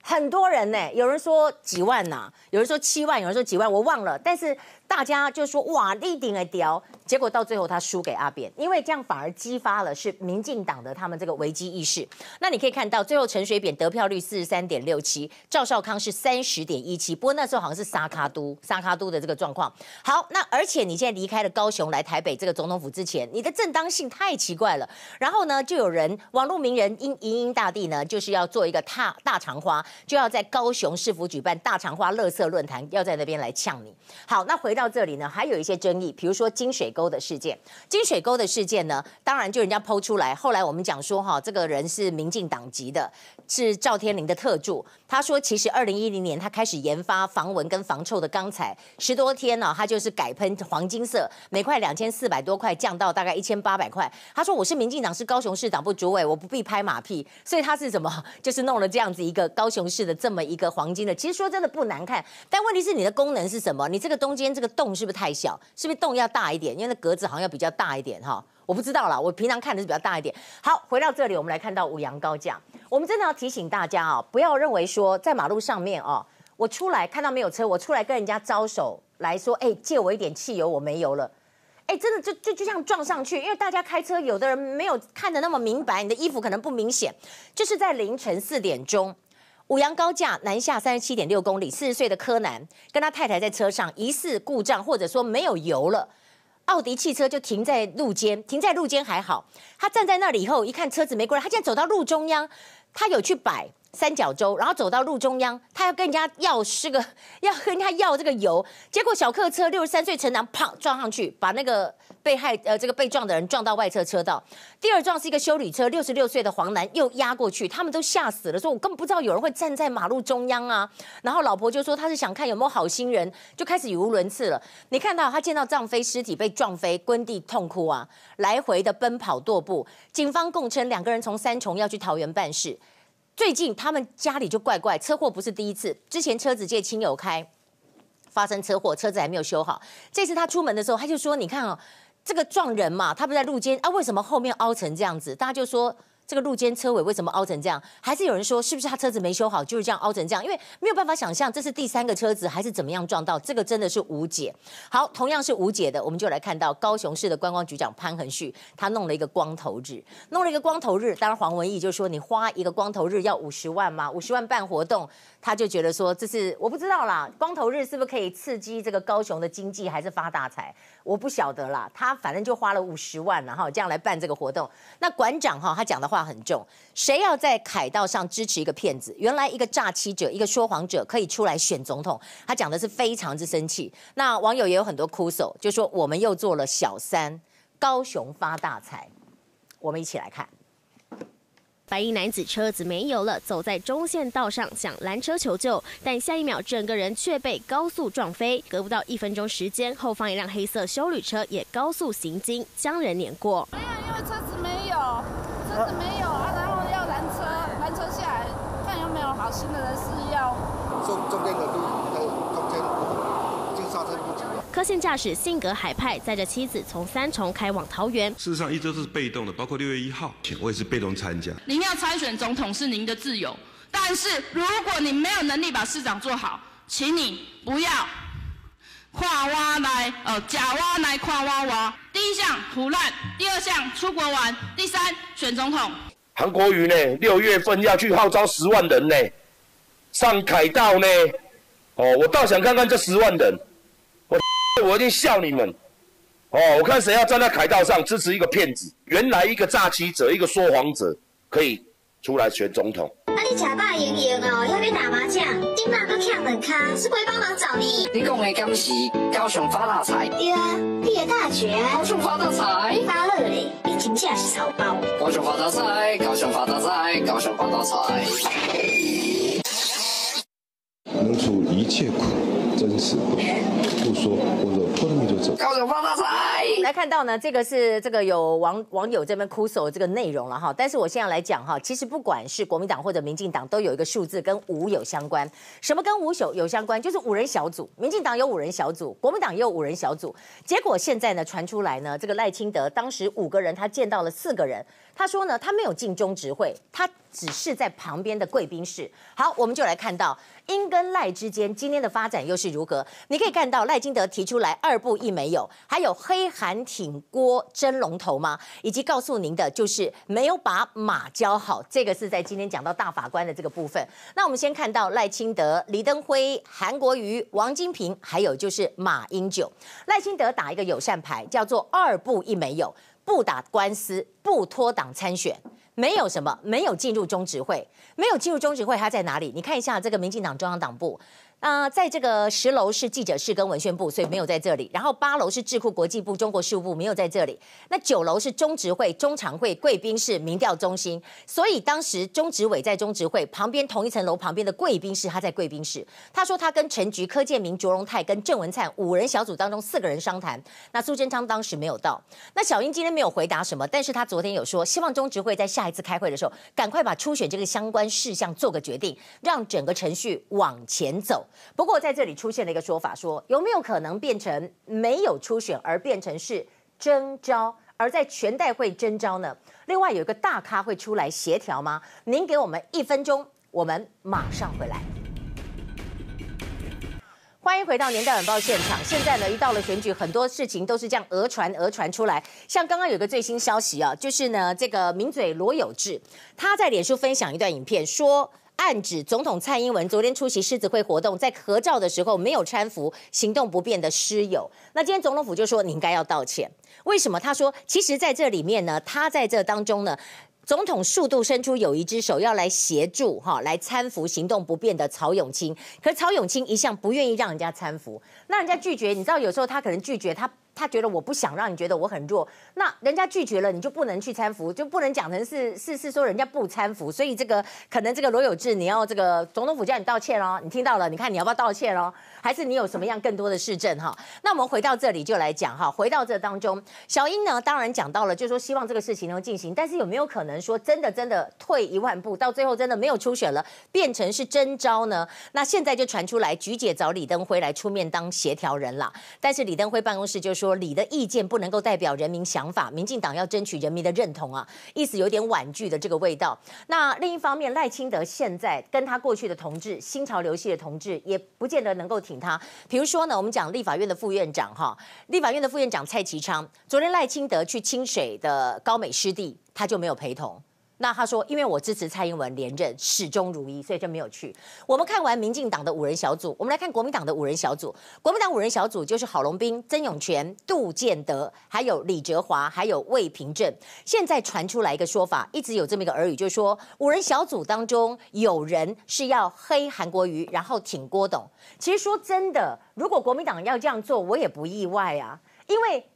S1: 很多人呢，有人说几万呐、有人说七万，有人说几万，我忘了，但是。大家就说哇，立定的屌，结果到最后他输给阿扁，因为这样反而激发了是民进党的他们这个危机意识。那你可以看到，最后陈水扁得票率四十三点六七，赵少康是三十点一七，不过那时候好像是沙卡都沙卡都的这个状况。好，那而且你现在离开了高雄来台北这个总统府之前，你的正当性太奇怪了。然后呢，就有人网络名人因迎英大帝呢，就是要做一个踏大肠花，就要在高雄市府举办大肠花乐色论坛，要在那边来呛你。好，那回。到这里呢，还有一些争议，比如说金水沟的事件。金水沟的事件呢，当然就人家抛出来。后来我们讲说，哈，这个人是民进党籍的，是赵天麟的特助。他说，其实二零一零年他开始研发防蚊跟防臭的钢材，十多天呢，他就是改喷黄金色，每块两千四百多块，降到大概一千八百块。他说，我是民进党，是高雄市党部主委，我不必拍马屁。所以他是怎么，就是弄了这样子一个高雄市的这么一个黄金的。其实说真的不难看，但问题是你的功能是什么？你这个中间这个。洞是不是太小？是不是洞要大一点？因为那格子好像要比较大一点哈，我不知道啦。我平常看的是比较大一点。好，回到这里，我们来看到五羊高架。我们真的要提醒大家啊，不要认为说在马路上面哦，我出来看到没有车，我出来跟人家招手来说，哎，借我一点汽油，我没油了。哎，真的就就就像撞上去，因为大家开车，有的人没有看得那么明白，你的衣服可能不明显，就是在凌晨四点钟。五羊高架南下三十七点六公里，四十岁的柯南跟他太太在车上，疑似故障或者说没有油了，奥迪汽车就停在路肩，停在路肩还好，他站在那里以后一看车子没过来，他竟然走到路中央，他有去摆。三角洲，然后走到路中央，他要跟人家要是个 要跟人家要这个油，结果小客车六十三岁陈男砰撞上去，把那个被害呃这个被撞的人撞到外侧车道。第二撞是一个修理车，六十六岁的黄男又压过去，他们都吓死了，说我根本不知道有人会站在马路中央啊。然后老婆就说他是想看有没有好心人，就开始语无伦次了。你看到他见到丈夫尸体被撞飞，跪地痛哭啊，来回的奔跑踱步。警方供称两个人从三重要去桃园办事。最近他们家里就怪怪，车祸不是第一次，之前车子借亲友开，发生车祸，车子还没有修好。这次他出门的时候，他就说：“你看啊，这个撞人嘛，他不在路肩啊，为什么后面凹成这样子？”大家就说。这个路肩车尾为什么凹成这样？还是有人说是不是他车子没修好，就是这样凹成这样？因为没有办法想象这是第三个车子还是怎么样撞到，这个真的是无解。好，同样是无解的，我们就来看到高雄市的观光局长潘恒旭，他弄了一个光头日，弄了一个光头日。当然黄文义就说你花一个光头日要五十万吗？五十万办活动，他就觉得说这是我不知道啦。光头日是不是可以刺激这个高雄的经济，还是发大财？我不晓得啦。他反正就花了五十万，然后这样来办这个活动。那馆长哈，他讲的话。话很重，谁要在凯道上支持一个骗子？原来一个诈欺者、一个说谎者可以出来选总统，他讲的是非常之生气。那网友也有很多哭诉，就说我们又做了小三，高雄发大财。我们一起来看，
S11: 白衣男子车子没油了，走在中线道上想拦车求救，但下一秒整个人却被高速撞飞。隔不到一分钟时间，后方一辆黑色修旅车也高速行经，将人碾过。
S12: 没有，因为车子没没有啊，然后要拦车，拦车下来，看有没有好好心的人是要中中间的路，中间就刹车不及。
S11: 柯姓驾驶性格海派，载着妻子从三重开往桃园。
S2: 事实上，一直都是被动的，包括六月一号，我也是被动参加。
S12: 您要参选总统是您的自由，但是如果你没有能力把市长做好，请你不要跨挖来，呃，假挖来跨挖挖。第一项胡乱，第二项出国玩，第三选总统。
S13: 韩国瑜呢？六月份要去号召十万人呢，上凯道呢？哦，我倒想看看这十万人。我我一定笑你们，哦！我看谁要站在凯道上支持一个骗子，原来一个诈欺者，一个说谎者，可以出来选总统。
S14: 啊，你食饱盈盈哦，要去打麻将，今晚搁欠两卡，是会帮忙找你。
S15: 你讲的敢是高雄发大财？
S14: 对啊，毕业大学
S15: 高雄发大财，
S14: 发了嘞，你真正是草包。
S15: 高雄发大财，高雄发大财，高雄发大财。
S16: 能除一切苦，真实不虚。不说，我的破命就走。
S15: 高雄发大财。
S1: 来看到呢，这个是这个有网网友这边哭诉这个内容了哈。但是我现在来讲哈，其实不管是国民党或者民进党，都有一个数字跟五有相关。什么跟五有有相关？就是五人小组，民进党有五人小组，国民党也有五人小组。结果现在呢传出来呢，这个赖清德当时五个人，他见到了四个人。他说呢，他没有进中执会，他只是在旁边的贵宾室。好，我们就来看到英跟赖之间今天的发展又是如何。你可以看到赖清德提出来二不一没有，还有黑韩挺郭争龙头吗？以及告诉您的就是没有把马教好，这个是在今天讲到大法官的这个部分。那我们先看到赖清德、李登辉、韩国瑜、王金平，还有就是马英九。赖清德打一个友善牌，叫做二不一没有。不打官司，不脱党参选，没有什么，没有进入中执会，没有进入中执会，他在哪里？你看一下这个民进党中央党部。啊、在这个十楼是记者室跟文宣部，所以没有在这里。然后八楼是智库国际部、中国事务部，没有在这里。那九楼是中执会、中常会、贵宾室、民调中心。所以当时中执委在中执会旁边同一层楼旁边的贵宾室，他在贵宾室。他说他跟陈菊、柯建铭、卓荣泰跟郑文灿五人小组当中四个人商谈。那苏贞昌当时没有到。那小英今天没有回答什么，但是他昨天有说，希望中执会在下一次开会的时候，赶快把初选这个相关事项做个决定，让整个程序往前走。不过在这里出现了一个说法，说有没有可能变成没有初选，而变成是征召，而在全代会征召呢？另外有一个大咖会出来协调吗？您给我们一分钟，我们马上回来。欢迎回到年代晚报现场。现在呢，一到了选举，很多事情都是这样讹传讹传出来。像刚刚有个最新消息啊，就是呢，这个名嘴罗有志他在脸书分享一段影片，说。暗指总统蔡英文昨天出席狮子会活动，在合照的时候没有搀扶行动不便的师友。那今天总统府就说你应该要道歉。为什么？他说，其实在这里面呢，他在这当中呢，总统数度伸出友谊之手要来协助哈，来搀扶行动不便的曹永清。可是曹永清一向不愿意让人家搀扶，那人家拒绝。你知道有时候他可能拒绝他。他觉得我不想让你觉得我很弱，那人家拒绝了，你就不能去搀扶，就不能讲成是是是说人家不搀扶，所以这个可能这个罗有志，你要这个总统府叫你道歉哦，你听到了，你看你要不要道歉哦？还是你有什么样更多的事证哈？那我们回到这里就来讲哈，回到这当中，小英呢当然讲到了，就是说希望这个事情能进行，但是有没有可能说真的真的退一万步，到最后真的没有初选了，变成是征召呢？那现在就传出来，菊姐找李登辉来出面当协调人了，但是李登辉办公室就说李的意见不能够代表人民想法，民进党要争取人民的认同啊，意思有点婉拒的这个味道。那另一方面，赖清德现在跟他过去的同志，新潮流系的同志，也不见得能够挺他。比如说呢，我们讲立法院的副院长哈，立法院的副院长蔡其昌，昨天赖清德去清水的高美湿地，他就没有陪同。那他说，因为我支持蔡英文连任，始终如一，所以就没有去。我们看完民进党的五人小组，我们来看国民党的五人小组。国民党五人小组就是郝龙斌、曾永权、杜建德，还有李哲华，还有魏平正。现在传出来一个说法，一直有这么一个耳语，就是说五人小组当中有人是要黑韩国瑜，然后挺郭董。其实说真的，如果国民党要这样做，我也不意外啊，因为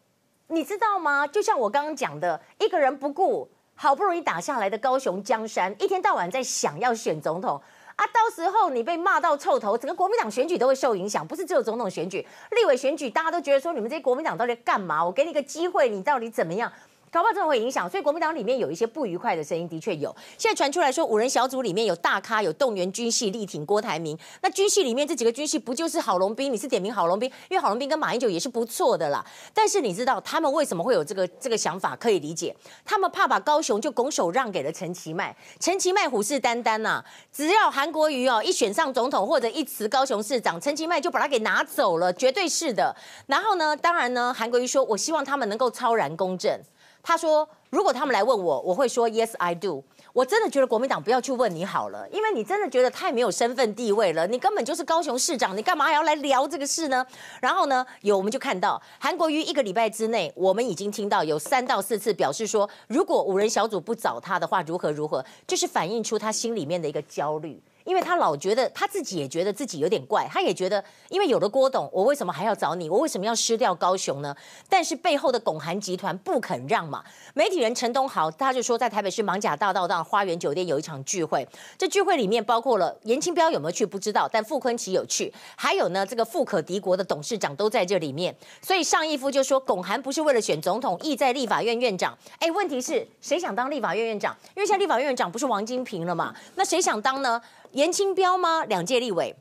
S1: 你知道吗？就像我刚刚讲的，一个人不顾。好不容易打下来的高雄江山，一天到晚在想要选总统啊！到时候你被骂到臭头，整个国民党选举都会受影响。不是只有总统选举，立委选举，大家都觉得说你们这些国民党到底干嘛？我给你个机会，你到底怎么样？搞不好真的会影响。所以国民党里面有一些不愉快的声音，的确有。现在传出来说，五人小组里面有大咖，有动员军系力挺郭台铭。那军系里面这几个军系不就是郝龙斌？你是点名郝龙斌，因为郝龙斌跟马英九也是不错的啦。但是你知道他们为什么会有这个这个想法？可以理解，他们怕把高雄就拱手让给了陈其迈。陈其迈虎视眈眈呐，只要韩国瑜哦一选上总统或者一辞高雄市长，陈其迈就把他给拿走了，绝对是的。然后呢，当然呢，韩国瑜说，我希望他们能够超然公正。他说，如果他们来问我，我会说 Yes, I do。我真的觉得国民党不要去问你好了，因为你真的觉得太没有身份地位了。你根本就是高雄市长，你干嘛还要来聊这个事呢？然后呢，有我们就看到韩国瑜一个礼拜之内，我们已经听到有三到四次表示说，如果五人小组不找他的话，如何如何，就是反映出他心里面的一个焦虑。因为他老觉得他自己也觉得自己有点怪，他也觉得，因为有了郭董，我为什么还要找你？我为什么要失掉高雄呢？但是背后的拱韩集团不肯让嘛。媒体人陈东豪他就说，在台北市艋舺大道上花园酒店有一场聚会，这聚会里面包括了颜清标有没有去不知道，但傅昆奇有去，还有呢这个富可敌国的董事长都在这里面。所以上一夫就说，拱韩不是为了选总统，意在立法院院长。哎，问题是谁想当立法院院长？因为现在立法院院长不是王金平了嘛？那谁想当呢？严清标吗？两届立委，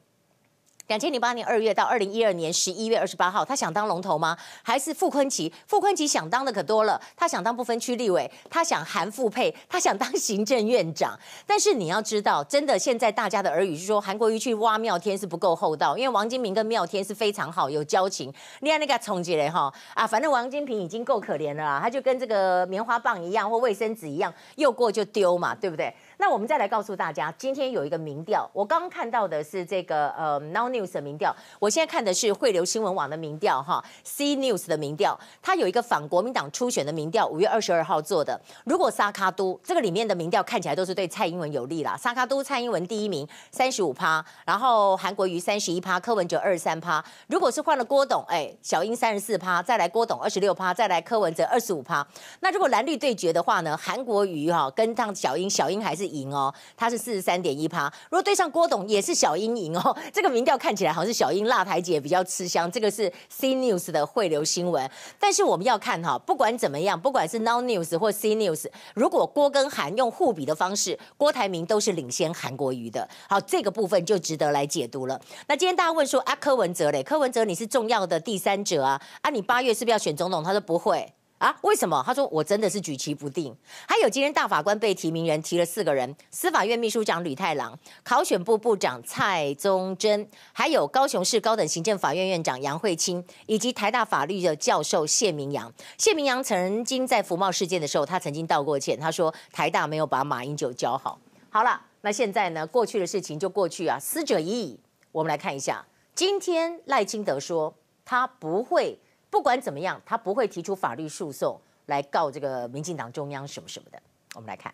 S1: 两千零八年二月到二零一二年十一月二十八号，他想当龙头吗？还是傅崐萁？傅崐萁想当的可多了，他想当不分区立委，他想韩傅配，他想当行政院长。但是你要知道，真的现在大家的耳语是说，韩国瑜去挖妙天是不够厚道，因为王金平跟妙天是非常好，有交情。你看那个冲击嘞哈啊，反正王金平已经够可怜了啦，他就跟这个棉花棒一样或卫生纸一样，用过就丢嘛，对不对？那我们再来告诉大家，今天有一个民调，我刚刚看到的是这个呃 Now News 的民调，我现在看的是汇流新闻网的民调哈，C News 的民调，它有一个反国民党初选的民调，五月二十二号做的。如果沙卡都这个里面的民调看起来都是对蔡英文有利啦，沙卡都蔡英文第一名三十五趴，然后韩国瑜三十一趴，柯文哲二十三趴。如果是换了郭董，哎，小英三十四趴，再来郭董二十六趴，再来柯文哲二十五趴。那如果蓝绿对决的话呢，韩国瑜哈跟上小英，小英还是。赢哦，他是四十三点一趴。如果对上郭董，也是小英赢哦。这个民调看起来好像是小英辣台姐比较吃香。这个是 C News 的汇流新闻，但是我们要看哈，不管怎么样，不管是 Now News 或 C News，如果郭跟韩用互比的方式，郭台铭都是领先韩国瑜的。好，这个部分就值得来解读了。那今天大家问说啊，柯文哲嘞，柯文哲你是重要的第三者啊，啊，你八月是不是要选总统？他说不会。啊，为什么？他说我真的是举棋不定。还有今天大法官被提名人提了四个人：司法院秘书长吕太郎、考选部部长蔡宗珍，还有高雄市高等行政法院院长杨惠清，以及台大法律的教授谢明阳。谢明阳曾经在福茂事件的时候，他曾经道过歉，他说台大没有把马英九教好。好了，那现在呢？过去的事情就过去啊，死者已矣。我们来看一下，今天赖清德说他不会。不管怎么样，他不会提出法律诉讼来告这个民进党中央什么什么的。我们来看，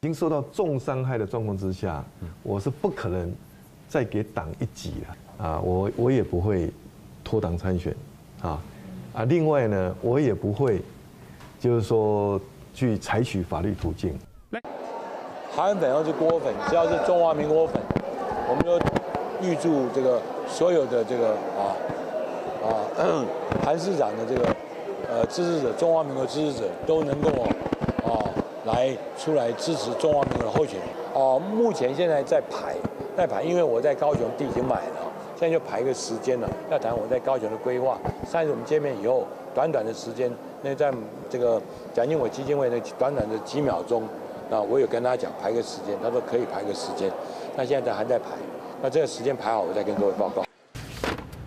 S16: 已经受到重伤害的状况之下，我是不可能再给党一击了啊！我我也不会脱党参选啊啊！另外呢，我也不会就是说去采取法律途径。
S5: 韩粉要是锅粉，只要是中华民国粉，我们都预祝这个所有的这个啊。啊，韩市长的这个呃支持者，中华民国支持者都能够啊来出来支持中华民国的候选人。哦，目前现在在排，在排，因为我在高雄地已经买了，现在就排个时间了，要谈我在高雄的规划。上次我们见面以后，短短的时间，那在这个蒋经国基金会那短短的几秒钟，那我有跟他讲排个时间，他说可以排个时间，那现在还在排，那这个时间排好，我再跟各位报告。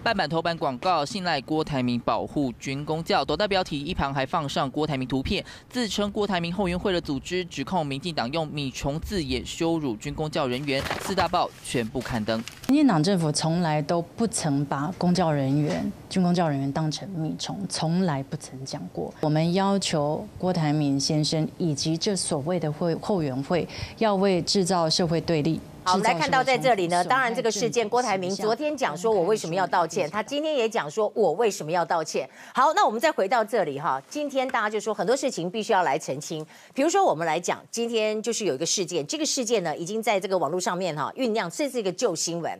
S9: 半版头版广告，信赖郭台铭保护军公教，斗大标题一旁还放上郭台铭图片，自称郭台铭后援会的组织指控民进党用米虫字眼羞辱军公教人员，四大报全部刊登。
S17: 民进党政府从来都不曾把公教人员、军公教人员当成米虫，从来不曾讲过。我们要求郭台铭先生以及这所谓的会后援会，要为制造社会对立。
S1: 好，我们来看到在这里呢，当然这个事件，郭台铭昨天讲说我为什么要道歉，他今天也讲说我为什么要道歉。好，那我们再回到这里哈，今天大家就说很多事情必须要来澄清，比如说我们来讲，今天就是有一个事件，这个事件呢已经在这个网络上面哈酝酿，这是一个旧新闻。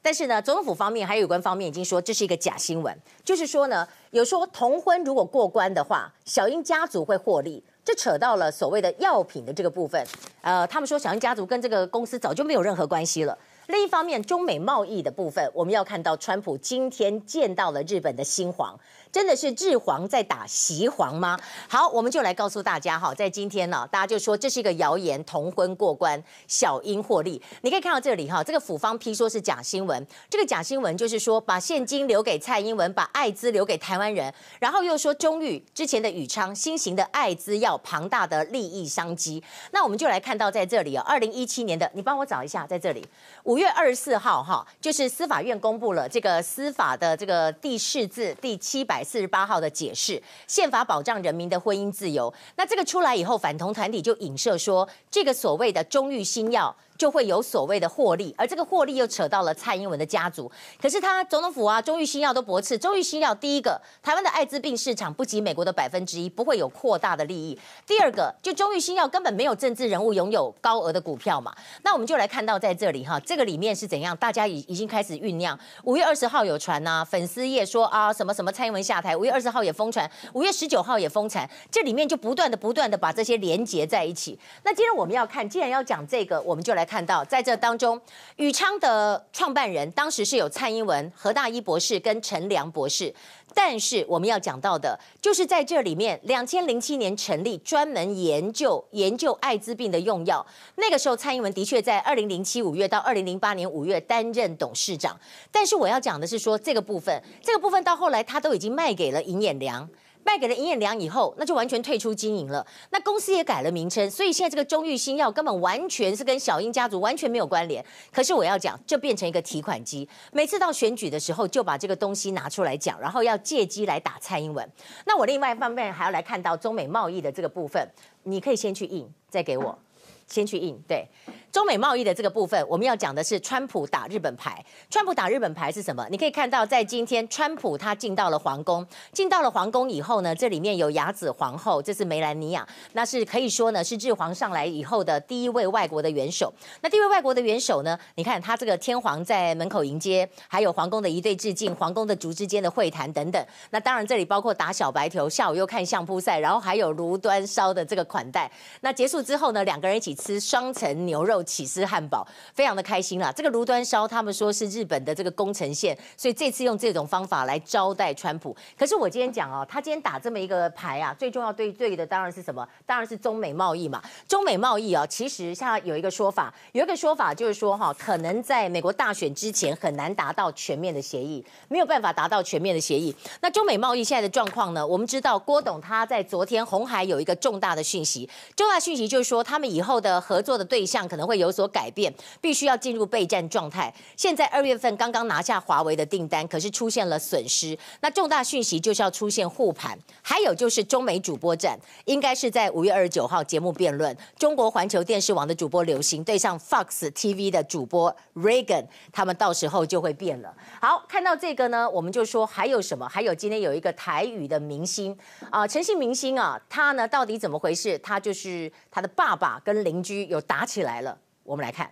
S1: 但是呢，总统府方面还有有关方面已经说这是一个假新闻，就是说呢，有说同婚如果过关的话，小英家族会获利，这扯到了所谓的药品的这个部分。呃，他们说小英家族跟这个公司早就没有任何关系了。另一方面，中美贸易的部分，我们要看到川普今天见到了日本的新皇。真的是日皇在打习皇吗？好，我们就来告诉大家哈，在今天呢，大家就说这是一个谣言，同婚过关，小英获利。你可以看到这里哈，这个府方批说是假新闻，这个假新闻就是说把现金留给蔡英文，把艾滋留给台湾人，然后又说中裕之前的宇昌新型的艾滋药庞大的利益商机。那我们就来看到在这里哦，二零一七年的，你帮我找一下，在这里五月二十四号哈，就是司法院公布了这个司法的这个第四字第七百。四十八号的解释，宪法保障人民的婚姻自由。那这个出来以后，反同团体就影射说，这个所谓的中裕新药。就会有所谓的获利，而这个获利又扯到了蔡英文的家族。可是他总统府啊，中裕新药都驳斥。中裕新药第一个，台湾的艾滋病市场不及美国的百分之一，不会有扩大的利益。第二个，就中裕新药根本没有政治人物拥有高额的股票嘛。那我们就来看到在这里哈，这个里面是怎样？大家已已经开始酝酿。五月二十号有传呐、粉丝页说啊什么什么蔡英文下台。五月二十号也疯传，五月十九号也疯传，这里面就不断的不断的把这些连结在一起。那今天我们要看，既然要讲这个，我们就来。看到在这当中，宇昌的创办人当时是有蔡英文、何大一博士跟陈良博士，但是我们要讲到的，就是在这里面，两千零七年成立专门研究研究艾滋病的用药，那个时候蔡英文的确在二零零七五月到二零零八年五月担任董事长，但是我要讲的是说这个部分，这个部分到后来他都已经卖给了尹衍梁。卖给了尹衍梁以后，那就完全退出经营了。那公司也改了名称，所以现在这个中裕新药根本完全是跟小英家族完全没有关联。可是我要讲，就变成一个提款机，每次到选举的时候就把这个东西拿出来讲，然后要借机来打蔡英文。那我另外一方面还要来看到中美贸易的这个部分，你可以先去印，再给我，先去印，对。中美贸易的这个部分，我们要讲的是川普打日本牌。川普打日本牌是什么？你可以看到，在今天，川普他进到了皇宫，进到了皇宫以后呢，这里面有雅子皇后，这是梅兰妮亚，那是可以说呢是日皇上来以后的第一位外国的元首。那第一位外国的元首呢，你看他这个天皇在门口迎接，还有皇宫的一对致敬，皇宫的竹之间的会谈等等。那当然这里包括打小白球，下午又看相扑赛，然后还有炉端烧的这个款待。那结束之后呢，两个人一起吃双层牛肉。起司汉堡非常的开心啦，这个炉端烧他们说是日本的这个宫城县，所以这次用这种方法来招待川普。可是我今天讲哦，他今天打这么一个牌啊，最重要对对的当然是什么？当然是中美贸易嘛。中美贸易啊，其实像有一个说法，有一个说法就是说哈，可能在美国大选之前很难达到全面的协议，没有办法达到全面的协议。那中美贸易现在的状况呢？我们知道郭董他在昨天红海有一个重大的讯息，重大讯息就是说他们以后的合作的对象可能会。会有所改变，必须要进入备战状态。现在二月份刚刚拿下华为的订单，可是出现了损失。那重大讯息就是要出现护盘，还有就是中美主播战，应该是在五月二十九号节目辩论，中国环球电视网的主播刘星对上 Fox TV 的主播 Reagan，他们到时候就会变了。好，看到这个呢，我们就说还有什么？还有今天有一个台语的明星啊，陈姓明星啊，他呢到底怎么回事？他就是他的爸爸跟邻居有打起来了。我们来看，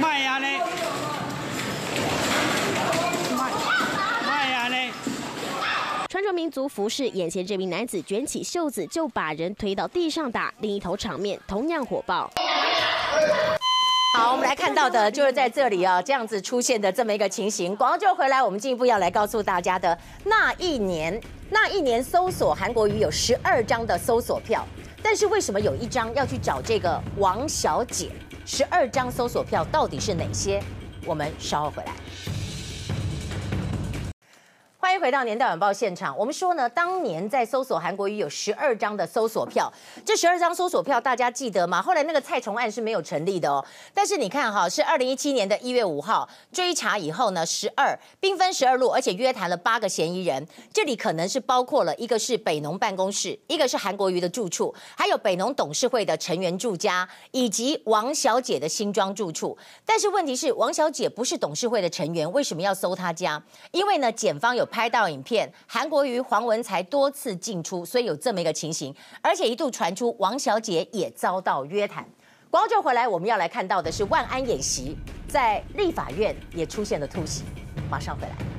S1: 卖呀呢，
S11: 卖呀呢，穿着民族服饰，眼前这名男子卷起袖子就把人推到地上打，另一头场面同样火爆。
S1: 好，我们来看到的就是在这里啊，这样子出现的这么一个情形。广告就回来，我们进一步要来告诉大家的那一年，那一年搜索韩国瑜有十二张的搜索票，但是为什么有一张要去找这个王小姐？十二张搜索票到底是哪些？我们稍后回来。欢迎回到年代晚报现场。我们说呢，当年在搜索韩国瑜有十二张的搜索票，这十二张搜索票大家记得吗？后来那个蔡崇案是没有成立的哦。但是你看哈，是二零一七年的一月五号追查以后呢，十二兵分十二路，而且约谈了八个嫌疑人。这里可能是包括了一个是北农办公室，一个是韩国瑜的住处，还有北农董事会的成员住家，以及王小姐的新庄住处。但是问题是，王小姐不是董事会的成员，为什么要搜她家？因为呢，检方有。拍到影片，韩国瑜、黄文才多次进出，所以有这么一个情形，而且一度传出王小姐也遭到约谈。光就回来，我们要来看到的是万安演习。在立法院也出现了突袭。马上回来。